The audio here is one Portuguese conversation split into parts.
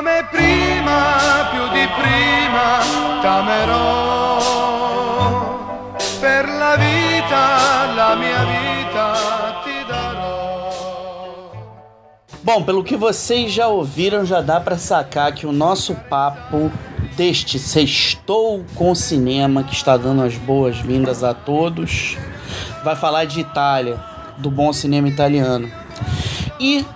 come prima, più di prima, t'amerò. Per la vita, la mia vita. Bom, pelo que vocês já ouviram, já dá para sacar que o nosso papo deste Sextou com Cinema, que está dando as boas-vindas a todos, vai falar de Itália, do bom cinema italiano. E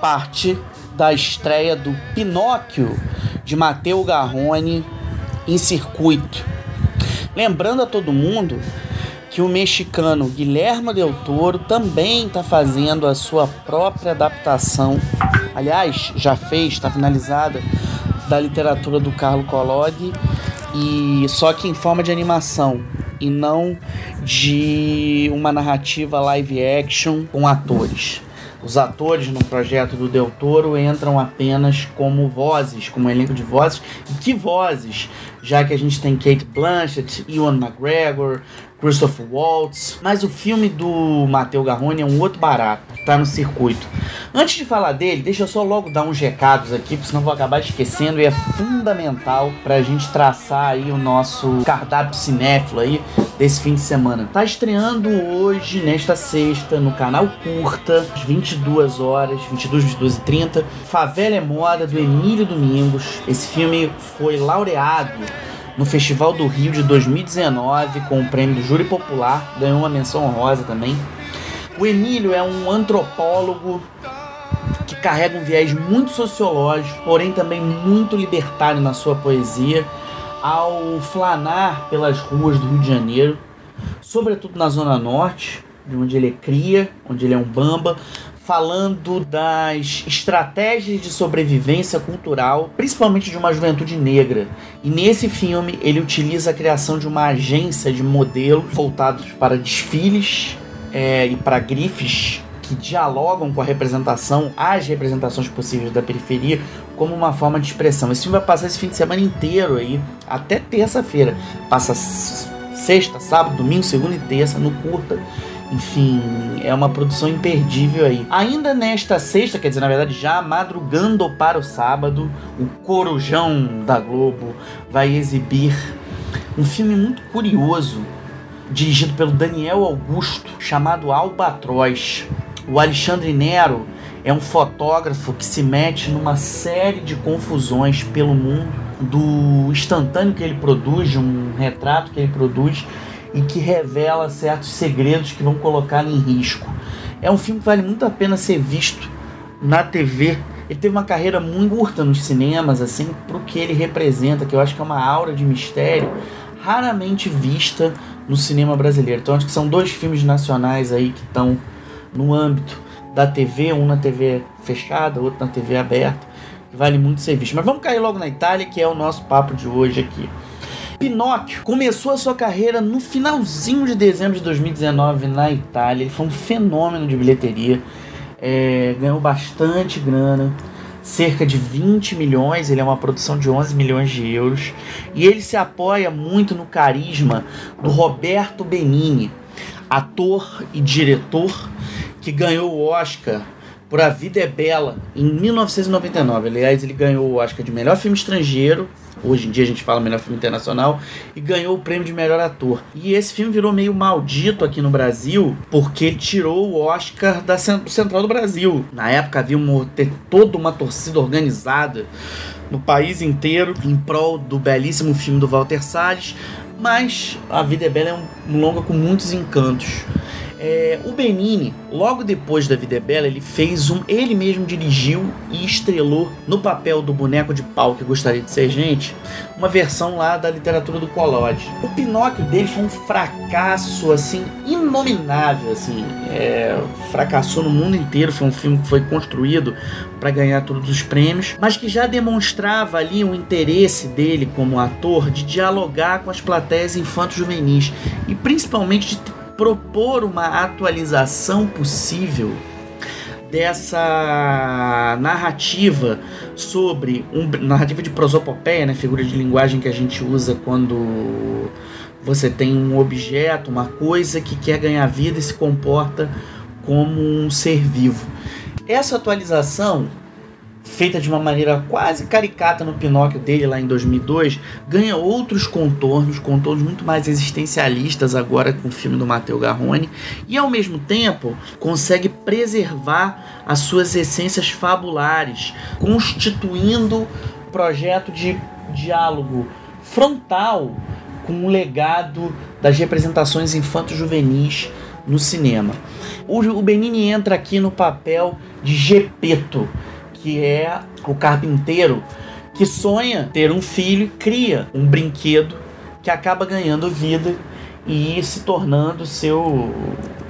parte da estreia do Pinóquio de Matteo Garrone em circuito. Lembrando a todo mundo que o mexicano Guilherme Del Toro também está fazendo a sua própria adaptação. Aliás, já fez, está finalizada, da literatura do Carlo Collodi, e só que em forma de animação e não de uma narrativa live action com atores. Os atores no projeto do Del Toro entram apenas como vozes, como elenco de vozes. E que vozes? Já que a gente tem Kate Blanchett, Ewan McGregor, Christopher Waltz. Mas o filme do Matteo Garrone é um outro barato, tá no circuito. Antes de falar dele, deixa eu só logo dar uns recados aqui, porque senão vou acabar esquecendo e é fundamental pra gente traçar aí o nosso cardápio cinéfilo aí desse fim de semana. Tá estreando hoje, nesta sexta, no canal Curta, às 22 horas, 22, 22 e 30, Favela é Moda, do Emílio Domingos. Esse filme foi laureado no Festival do Rio de 2019 com o prêmio do Júri Popular, ganhou uma menção honrosa também. O Emílio é um antropólogo que carrega um viés muito sociológico, porém também muito libertário na sua poesia, ao flanar pelas ruas do Rio de Janeiro, sobretudo na Zona Norte, de onde ele é cria, onde ele é um bamba, falando das estratégias de sobrevivência cultural, principalmente de uma juventude negra. E nesse filme ele utiliza a criação de uma agência de modelos voltados para desfiles é, e para grifes que dialogam com a representação, as representações possíveis da periferia, como uma forma de expressão. Esse filme vai passar esse fim de semana inteiro aí, até terça-feira. Passa sexta, sábado, domingo, segunda e terça no curta. Enfim, é uma produção imperdível aí. Ainda nesta sexta, quer dizer, na verdade, já madrugando para o sábado, o Corujão da Globo vai exibir um filme muito curioso, dirigido pelo Daniel Augusto, chamado Albatroz. O Alexandre Nero é um fotógrafo que se mete numa série de confusões pelo mundo do instantâneo que ele produz, um retrato que ele produz e que revela certos segredos que vão colocá-lo em risco. É um filme que vale muito a pena ser visto na TV. Ele teve uma carreira muito curta nos cinemas, assim, pro que ele representa, que eu acho que é uma aura de mistério raramente vista no cinema brasileiro. Então acho que são dois filmes nacionais aí que estão no âmbito da TV, um na TV fechada, outro na TV aberta, que vale muito ser visto. Mas vamos cair logo na Itália, que é o nosso papo de hoje aqui. Pinóquio começou a sua carreira no finalzinho de dezembro de 2019 na Itália. Ele foi um fenômeno de bilheteria, é, ganhou bastante grana, cerca de 20 milhões. Ele é uma produção de 11 milhões de euros e ele se apoia muito no carisma do Roberto Benini, ator e diretor que ganhou o Oscar por A Vida é Bela em 1999. Aliás, ele ganhou o Oscar de melhor filme estrangeiro. Hoje em dia a gente fala melhor filme internacional e ganhou o prêmio de melhor ator. E esse filme virou meio maldito aqui no Brasil porque tirou o Oscar da Central do Brasil. Na época havia uma, toda uma torcida organizada no país inteiro em prol do belíssimo filme do Walter Salles, mas A Vida é Bela é um longa com muitos encantos. É, o Benini, logo depois da Vida é Bela, ele fez um. Ele mesmo dirigiu e estrelou no papel do boneco de pau que gostaria de ser gente, uma versão lá da literatura do Collodi. O Pinóquio dele foi um fracasso assim inominável, assim, é, fracassou no mundo inteiro. Foi um filme que foi construído para ganhar todos os prêmios, mas que já demonstrava ali o interesse dele como ator de dialogar com as plateias infantos juvenis e principalmente de propor uma atualização possível dessa narrativa sobre um narrativa de prosopopeia, né, figura de linguagem que a gente usa quando você tem um objeto, uma coisa que quer ganhar vida e se comporta como um ser vivo. Essa atualização feita de uma maneira quase caricata no Pinóquio dele lá em 2002, ganha outros contornos, contornos muito mais existencialistas agora com o filme do Matteo Garrone, e ao mesmo tempo consegue preservar as suas essências fabulares, constituindo projeto de diálogo frontal com o legado das representações infanto-juvenis no cinema. O Benini entra aqui no papel de Gepeto, que é o carpinteiro que sonha ter um filho cria um brinquedo que acaba ganhando vida e se tornando seu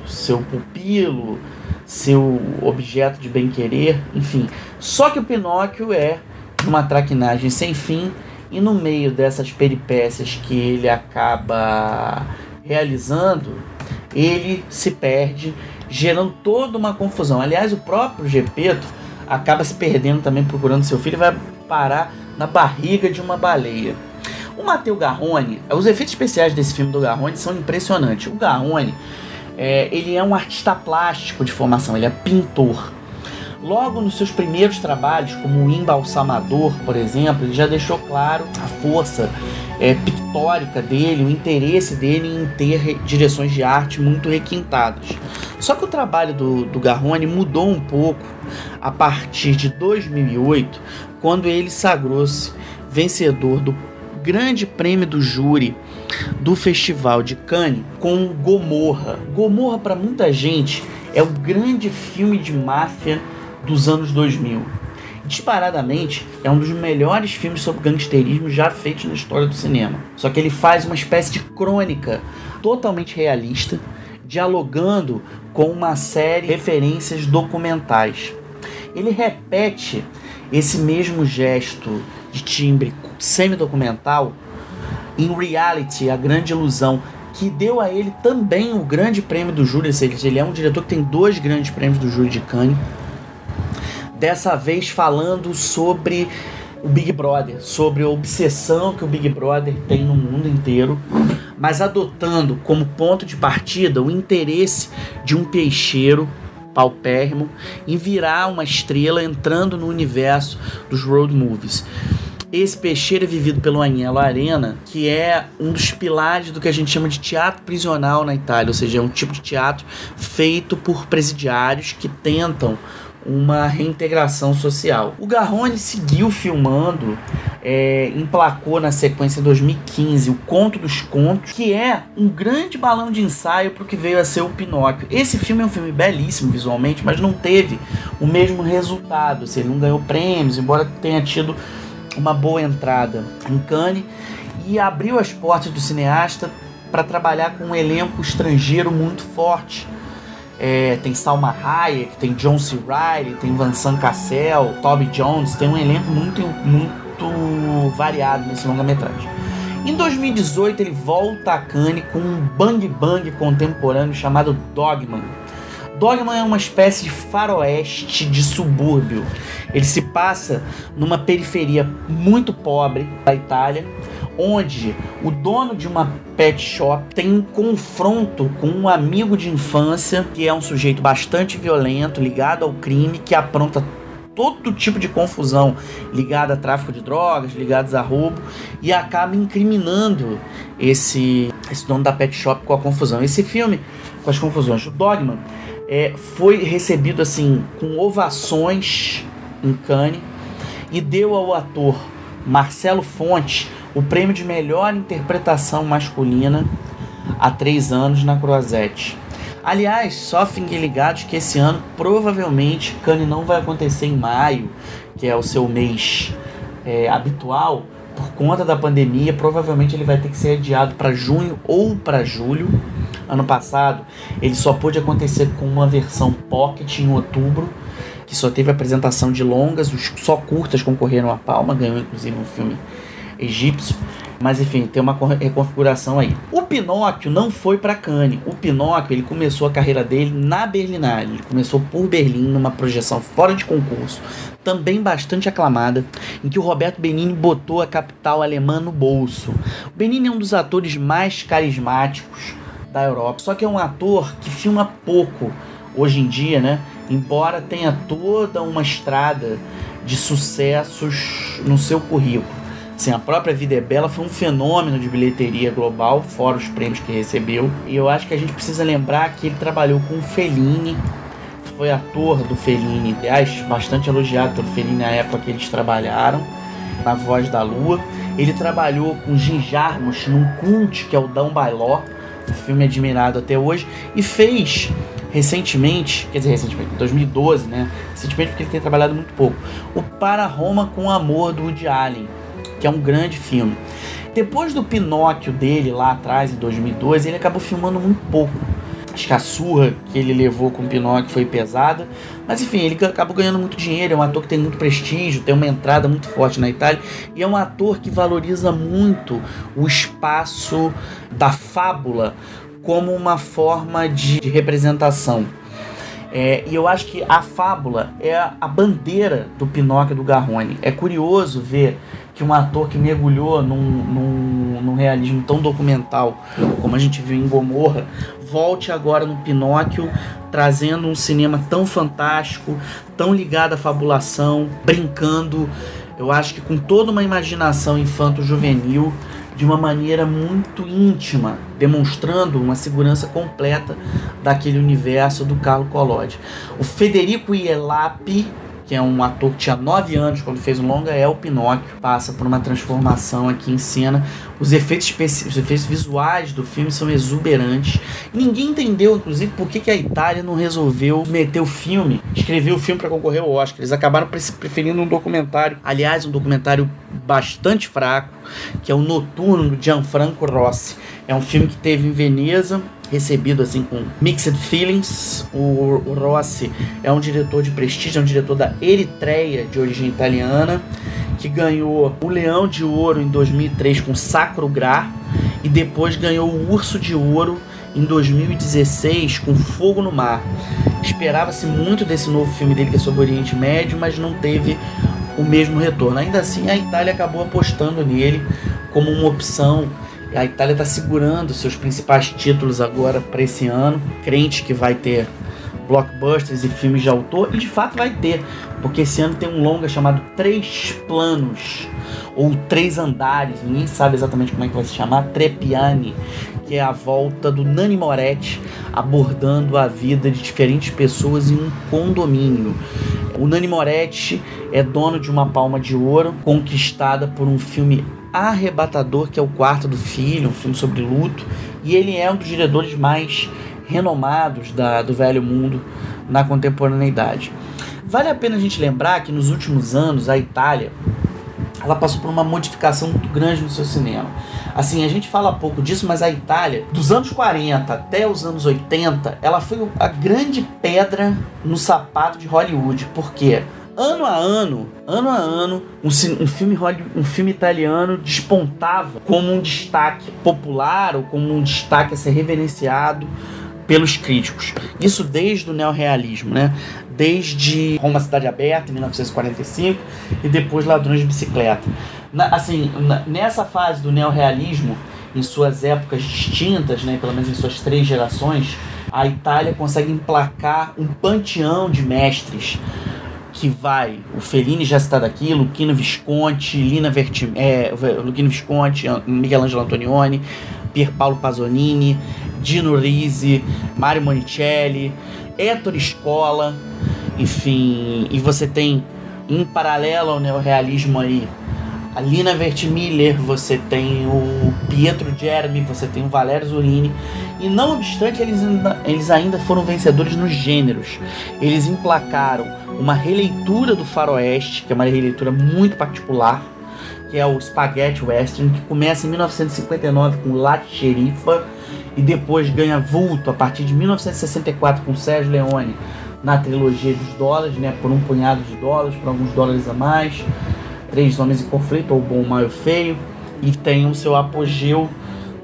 seu pupilo, seu objeto de bem-querer, enfim. Só que o Pinóquio é uma traquinagem sem fim e no meio dessas peripécias que ele acaba realizando, ele se perde, gerando toda uma confusão. Aliás, o próprio Gepeto acaba se perdendo também procurando seu filho e vai parar na barriga de uma baleia. O Matteo Garrone, os efeitos especiais desse filme do Garrone são impressionantes. O Garrone, é, ele é um artista plástico de formação, ele é pintor. Logo nos seus primeiros trabalhos, como o Embalsamador, por exemplo, ele já deixou claro a força é, pictórica dele, o interesse dele em ter direções de arte muito requintadas. Só que o trabalho do, do Garrone mudou um pouco a partir de 2008, quando ele sagrou-se vencedor do Grande Prêmio do Júri do Festival de Cannes com Gomorra. Gomorra, para muita gente, é o grande filme de máfia dos anos 2000. Disparadamente, é um dos melhores filmes sobre gangsterismo já feitos na história do cinema. Só que ele faz uma espécie de crônica totalmente realista, dialogando com uma série de referências documentais. Ele repete esse mesmo gesto de timbre semi-documental em Reality, a grande ilusão, que deu a ele também o grande prêmio do júri. Ele é um diretor que tem dois grandes prêmios do júri de Cannes dessa vez falando sobre o Big Brother, sobre a obsessão que o Big Brother tem no mundo inteiro, mas adotando como ponto de partida o interesse de um peixeiro paupérrimo em virar uma estrela entrando no universo dos road movies. Esse peixeiro é vivido pelo Agnello Arena, que é um dos pilares do que a gente chama de teatro prisional na Itália, ou seja, é um tipo de teatro feito por presidiários que tentam uma reintegração social. O Garrone seguiu filmando, é, emplacou na sequência em 2015 o Conto dos Contos, que é um grande balão de ensaio para o que veio a ser o Pinóquio. Esse filme é um filme belíssimo visualmente, mas não teve o mesmo resultado, ele não ganhou prêmios, embora tenha tido uma boa entrada em Cannes e abriu as portas do cineasta para trabalhar com um elenco estrangeiro muito forte é, tem Salma Hayek, tem John C. Reilly, tem Vincent Cassel, Toby Jones, tem um elenco muito, muito variado nesse longa-metragem. Em 2018 ele volta a Cannes com um bang bang contemporâneo chamado Dogman. Dogman é uma espécie de faroeste de subúrbio. Ele se passa numa periferia muito pobre da Itália, onde o dono de uma pet shop tem um confronto com um amigo de infância que é um sujeito bastante violento, ligado ao crime, que apronta todo tipo de confusão ligada a tráfico de drogas, ligados a roubo e acaba incriminando esse, esse dono da pet shop com a confusão. Esse filme, com as confusões, o Dogma, é, foi recebido assim com ovações em Cannes e deu ao ator Marcelo Fonte o prêmio de melhor interpretação masculina há três anos na Croisette. Aliás, só fiquem ligados que esse ano provavelmente Cannes não vai acontecer em maio, que é o seu mês é, habitual, por conta da pandemia. Provavelmente ele vai ter que ser adiado para junho ou para julho. Ano passado ele só pôde acontecer com uma versão pocket em outubro, que só teve apresentação de longas, só curtas concorreram à palma, ganhou inclusive um filme egípcio. Mas enfim, tem uma reconfiguração aí. O Pinóquio não foi para Cannes. O Pinóquio ele começou a carreira dele na Berlinale. Ele começou por Berlim numa projeção fora de concurso, também bastante aclamada, em que o Roberto Benini botou a capital alemã no bolso. O Benini é um dos atores mais carismáticos da Europa, só que é um ator que filma pouco hoje em dia, né? Embora tenha toda uma estrada de sucessos no seu currículo. Assim, a própria Vida é Bela foi um fenômeno de bilheteria global, fora os prêmios que recebeu. E eu acho que a gente precisa lembrar que ele trabalhou com o Fellini, foi ator do Fellini, aliás, bastante elogiado pelo Fellini na época que eles trabalharam, na Voz da Lua. Ele trabalhou com Jim Jarmusch num cult que é o Down Law, um filme admirado até hoje, e fez recentemente, quer dizer, recentemente, 2012, né? Recentemente porque ele tem trabalhado muito pouco, o Para Roma com Amor do Woody Allen, que é um grande filme. Depois do Pinóquio dele lá atrás, em 2012, ele acabou filmando muito pouco. Acho que a surra que ele levou com o Pinóquio foi pesada. Mas enfim, ele acabou ganhando muito dinheiro. É um ator que tem muito prestígio, tem uma entrada muito forte na Itália. E é um ator que valoriza muito o espaço da fábula como uma forma de representação. É, e eu acho que a fábula é a bandeira do Pinóquio do Garrone. É curioso ver que um ator que mergulhou num, num, num, realismo tão documental como a gente viu em Gomorra volte agora no Pinóquio trazendo um cinema tão fantástico, tão ligado à fabulação, brincando, eu acho que com toda uma imaginação infanto-juvenil de uma maneira muito íntima, demonstrando uma segurança completa daquele universo do Carlo Collodi. O Federico Ielapi que é um ator que tinha 9 anos quando fez o longa, é o Pinóquio. Passa por uma transformação aqui em cena. Os efeitos, os efeitos visuais do filme são exuberantes. Ninguém entendeu, inclusive, por que, que a Itália não resolveu meter o filme, escrever o filme para concorrer ao Oscar. Eles acabaram preferindo um documentário. Aliás, um documentário bastante fraco, que é o Noturno do Gianfranco Rossi. É um filme que teve em Veneza, recebido assim com mixed feelings. O, Rossi é um diretor de prestígio, é um diretor da Eritreia, de origem italiana, que ganhou o Leão de Ouro em 2003 com Sacro Gra e depois ganhou o Urso de Ouro em 2016 com Fogo no Mar. Esperava-se muito desse novo filme dele que é sobre o Oriente Médio, mas não teve o mesmo retorno. Ainda assim, a Itália acabou apostando nele como uma opção a Itália está segurando seus principais títulos agora para esse ano, crente que vai ter blockbusters e filmes de autor, e de fato vai ter, porque esse ano tem um longa chamado Três Planos, ou Três Andares, ninguém sabe exatamente como é que vai se chamar, Trepiani, que é a volta do Nani Moretti abordando a vida de diferentes pessoas em um condomínio. O Nani Moretti é dono de uma palma de ouro conquistada por um filme arrebatador, que é o quarto do filho, um filme sobre luto, e ele é um dos diretores mais renomados da, do velho mundo na contemporaneidade. Vale a pena a gente lembrar que nos últimos anos a Itália ela passou por uma modificação muito grande no seu cinema. Assim, a gente fala pouco disso, mas a Itália, dos anos 40 até os anos 80, ela foi a grande pedra no sapato de Hollywood. Por quê? Ano a ano, ano a ano, um, um, filme, um filme italiano despontava como um destaque popular ou como um destaque a ser reverenciado pelos críticos. Isso desde o neorrealismo, né? Desde Roma Cidade Aberta, em 1945, e depois Ladrões de Bicicleta. Na, assim, na, nessa fase do neorrealismo, em suas épocas distintas, né, pelo menos em suas três gerações, a Itália consegue emplacar um panteão de mestres que vai o Fellini já citado aqui, Luquino Visconti, Lina Verti, é, Luquino Visconti, Michelangelo Antonioni, Pier Paolo Pasolini, Dino Risi, Mario Monicelli, Ettore Scola, enfim, e você tem em paralelo ao neorrealismo aí a Lina Vertimiller, você tem o Pietro Germi, você tem o Valério Zolini, e não obstante eles ainda, eles ainda foram vencedores nos gêneros. Eles emplacaram uma releitura do Faroeste, que é uma releitura muito particular, que é o Spaghetti Western, que começa em 1959 com La Sherifa e depois ganha vulto a partir de 1964 com Sérgio Leone na trilogia dos dólares, né, por um punhado de dólares, por alguns dólares a mais. Três Homens em Conflito, ou Bom, Mal e Feio, e tem o seu apogeu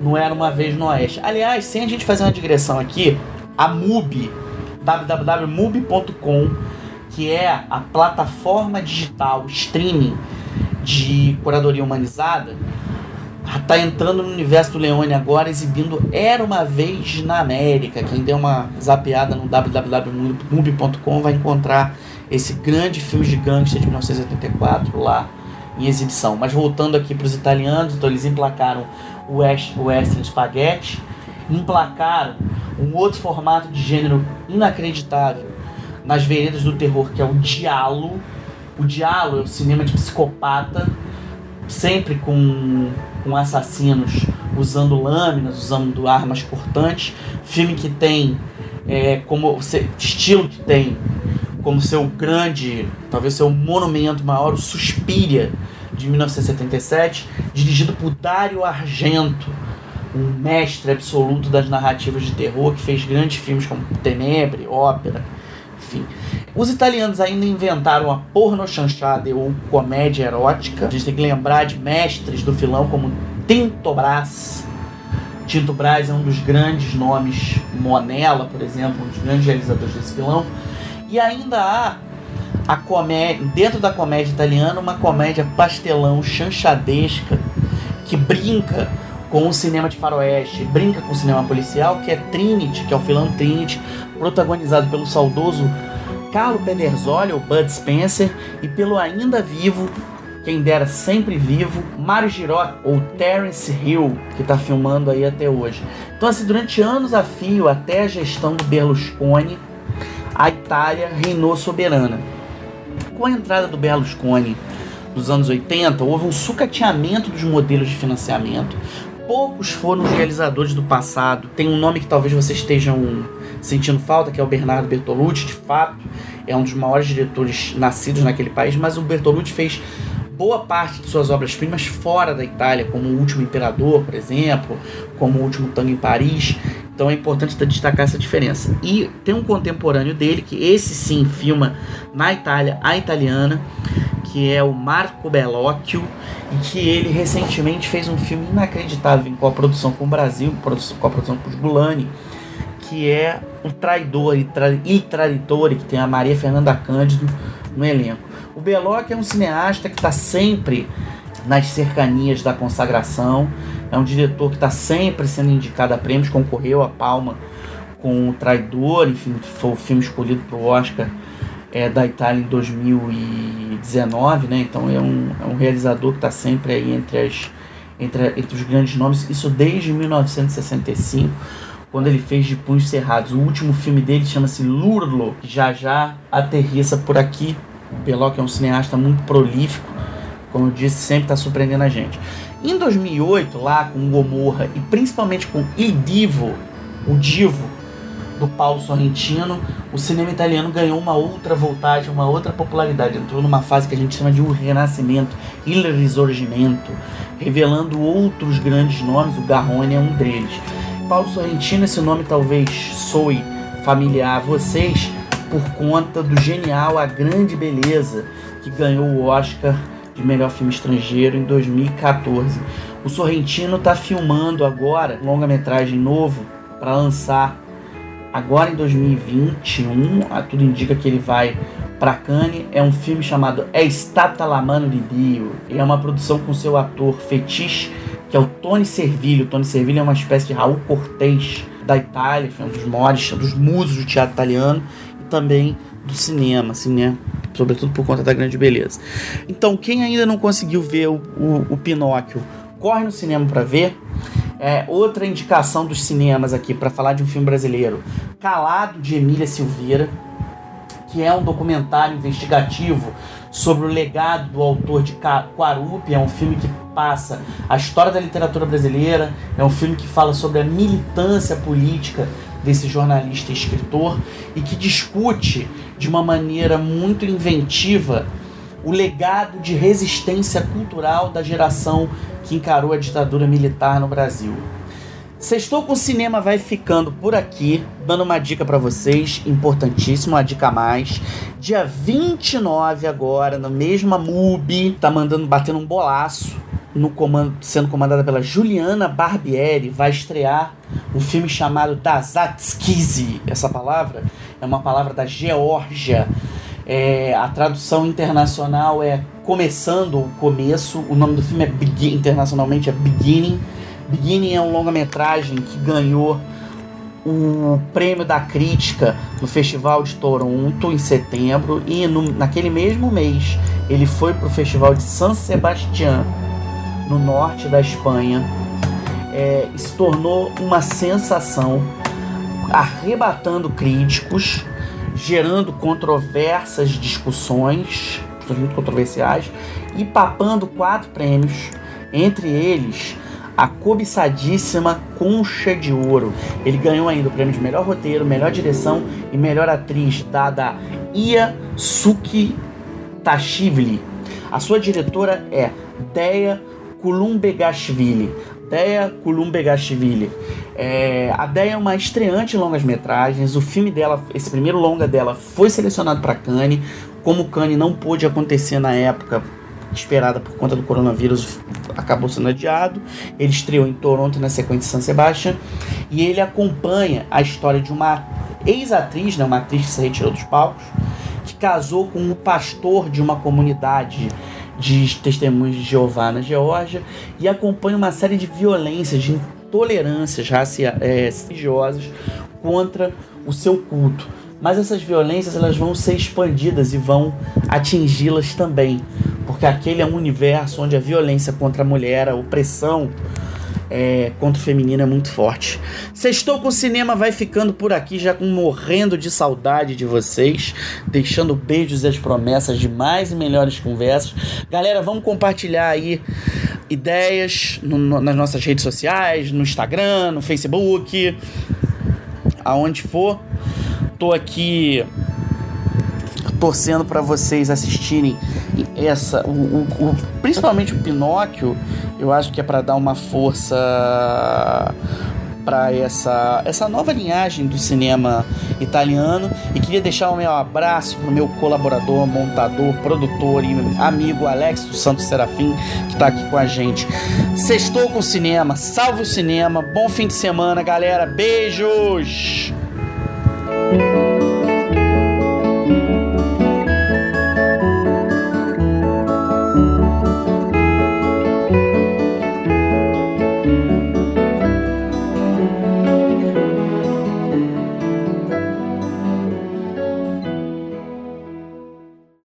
no Era Uma Vez no Oeste. Aliás, sem a gente fazer uma digressão aqui, a MUBI, www.mubi.com, que é a plataforma digital streaming de curadoria humanizada, está entrando no universo do Leone agora, exibindo Era Uma Vez na América. Quem deu uma zapeada no www.mubi.com vai encontrar esse grande filme de gangster de 1984 lá em exibição. Mas voltando aqui para os italianos, então eles emplacaram o Western Spaghetti, emplacaram um outro formato de gênero inacreditável nas veredas do terror, que é o diálogo. O diálogo é o cinema de psicopata, sempre com, com assassinos usando lâminas, usando armas cortantes. Filme que tem é, como estilo que tem como seu grande, talvez seu monumento maior, o Suspiria de 1977, dirigido por Dario Argento, um mestre absoluto das narrativas de terror que fez grandes filmes como Tenebre, Ópera, enfim. Os italianos ainda inventaram a porno chanchada ou comédia erótica. A gente tem que lembrar de mestres do filão como Tinto Brás. Tinto Brás é um dos grandes nomes, Monella, por exemplo, um dos grandes realizadores desse filão. E ainda há a comédia, dentro da comédia italiana, uma comédia pastelão, chanchadesca, que brinca com o cinema de faroeste, brinca com o cinema policial, que é Trinity, que é o filão Trinity, protagonizado pelo saudoso Carlo Pedersoli, ou Bud Spencer, e pelo ainda vivo, quem dera sempre vivo, Mario Girot, ou Terence Hill, que está filmando aí até hoje. Então, assim, durante anos a fio, até a gestão do Berlusconi, a Itália reinou soberana. Com a entrada do Berlusconi nos anos 80, houve um sucateamento dos modelos de financiamento, poucos foram os realizadores do passado. Tem um nome que talvez vocês estejam sentindo falta, que é o Bernardo Bertolucci, de fato, é um dos maiores diretores nascidos naquele país, mas o Bertolucci fez boa parte de suas obras-primas fora da Itália, como O Último Imperador, por exemplo, como O Último Tango em Paris. Então é importante destacar essa diferença. E tem um contemporâneo dele, que esse sim filma na Itália, a italiana, que é o Marco Bellocchio, e que ele recentemente fez um filme inacreditável em coprodução com o Brasil, coprodução com os Gulani, que é O Traidor e Traditore, que tem a Maria Fernanda Cândido no elenco. O Bellocchio é um cineasta que está sempre nas cercanias da consagração, é um diretor que está sempre sendo indicado a prêmios, concorreu a Palma com O Traidor, enfim, foi o filme escolhido para o Oscar é, da Itália em 2019, né? Então é um, é um realizador que está sempre aí entre, as, entre, entre os grandes nomes, isso desde 1965, quando ele fez De Punhos Cerrados. O último filme dele chama-se Lurlo, que já já aterrissa por aqui. O Belloc é um cineasta muito prolífico, como eu disse, sempre está surpreendendo a gente. Em 2008, lá com Gomorra e principalmente com Il Divo, o Divo, do Paulo Sorrentino, o cinema italiano ganhou uma outra voltagem, uma outra popularidade. Entrou numa fase que a gente chama de um renascimento, il risorgimento, revelando outros grandes nomes, o Garrone é um deles. Paulo Sorrentino, esse nome talvez soe familiar a vocês por conta do genial A Grande Beleza, que ganhou o Oscar de melhor filme estrangeiro em 2014. O Sorrentino está filmando agora um longa-metragem novo para lançar agora em 2021, tudo indica que ele vai para Cannes. É um filme chamado É Stata la mano di Dio. E é uma produção com seu ator fetiche, que é o Tony Servillo. O Tony Servillo é uma espécie de Raul Cortez da Itália, foi um dos maiores, dos musos do teatro italiano também do cinema, assim, né? Sobretudo por conta da grande beleza. Então, quem ainda não conseguiu ver o, o, o Pinóquio, corre no cinema para ver. É, outra indicação dos cinemas aqui para falar de um filme brasileiro, Calado de Emília Silveira, que é um documentário investigativo sobre o legado do autor de Quarupi, é um filme que passa a história da literatura brasileira, é um filme que fala sobre a militância política desse jornalista e escritor e que discute de uma maneira muito inventiva o legado de resistência cultural da geração que encarou a ditadura militar no Brasil. Sextou com o Cinema vai ficando por aqui, dando uma dica para vocês, importantíssima, uma dica a mais. Dia 29 agora, na mesma MUBI, tá mandando, batendo um bolaço, no comando, sendo comandada pela Juliana Barbieri, vai estrear um filme chamado Dazatskizi. Essa palavra é uma palavra da Geórgia. É, a tradução internacional é começando o começo. O nome do filme é internacionalmente é Beginning. Beginning é um longa-metragem que ganhou o prêmio da crítica no Festival de Toronto em setembro e no, naquele mesmo mês ele foi para o Festival de San Sebastián no norte da Espanha é, se tornou uma sensação arrebatando críticos gerando controversas discussões muito controversiais e papando quatro prêmios entre eles a cobiçadíssima Concha de Ouro. Ele ganhou ainda o prêmio de melhor roteiro, melhor direção e melhor atriz, dada Ia Suki Tashivli. A sua diretora é Deia Kulumbegashvili. Deia Kulumbegashvili. É, a Deia é uma estreante em longas metragens. O filme dela, esse primeiro longa dela, foi selecionado para Cannes. Como Cannes não pôde acontecer na época esperada por conta do coronavírus acabou sendo adiado. Ele estreou em Toronto na sequência de San Sebastian e ele acompanha a história de uma ex-atriz, né, uma atriz que se retirou dos palcos, que casou com um pastor de uma comunidade de testemunhos de Jeová na Geórgia e acompanha uma série de violências, de intolerâncias raciais, é, religiosas contra o seu culto. Mas essas violências elas vão ser expandidas e vão atingi-las também porque aquele é um universo onde a violência contra a mulher, a opressão é, contra o feminino é muito forte. Sextou com o cinema vai ficando por aqui, já morrendo de saudade de vocês, deixando beijos e as promessas de mais e melhores conversas. Galera, vamos compartilhar aí ideias no, no, nas nossas redes sociais, no Instagram, no Facebook, aonde for. Tô aqui torcendo para vocês assistirem essa, o, o, o, principalmente o Pinóquio, eu acho que é para dar uma força para essa, essa nova linhagem do cinema italiano e queria deixar o meu abraço pro meu colaborador, montador, produtor e amigo Alex do Santos Serafim que está aqui com a gente. Sextou com o cinema, salve o cinema, bom fim de semana, galera, beijos!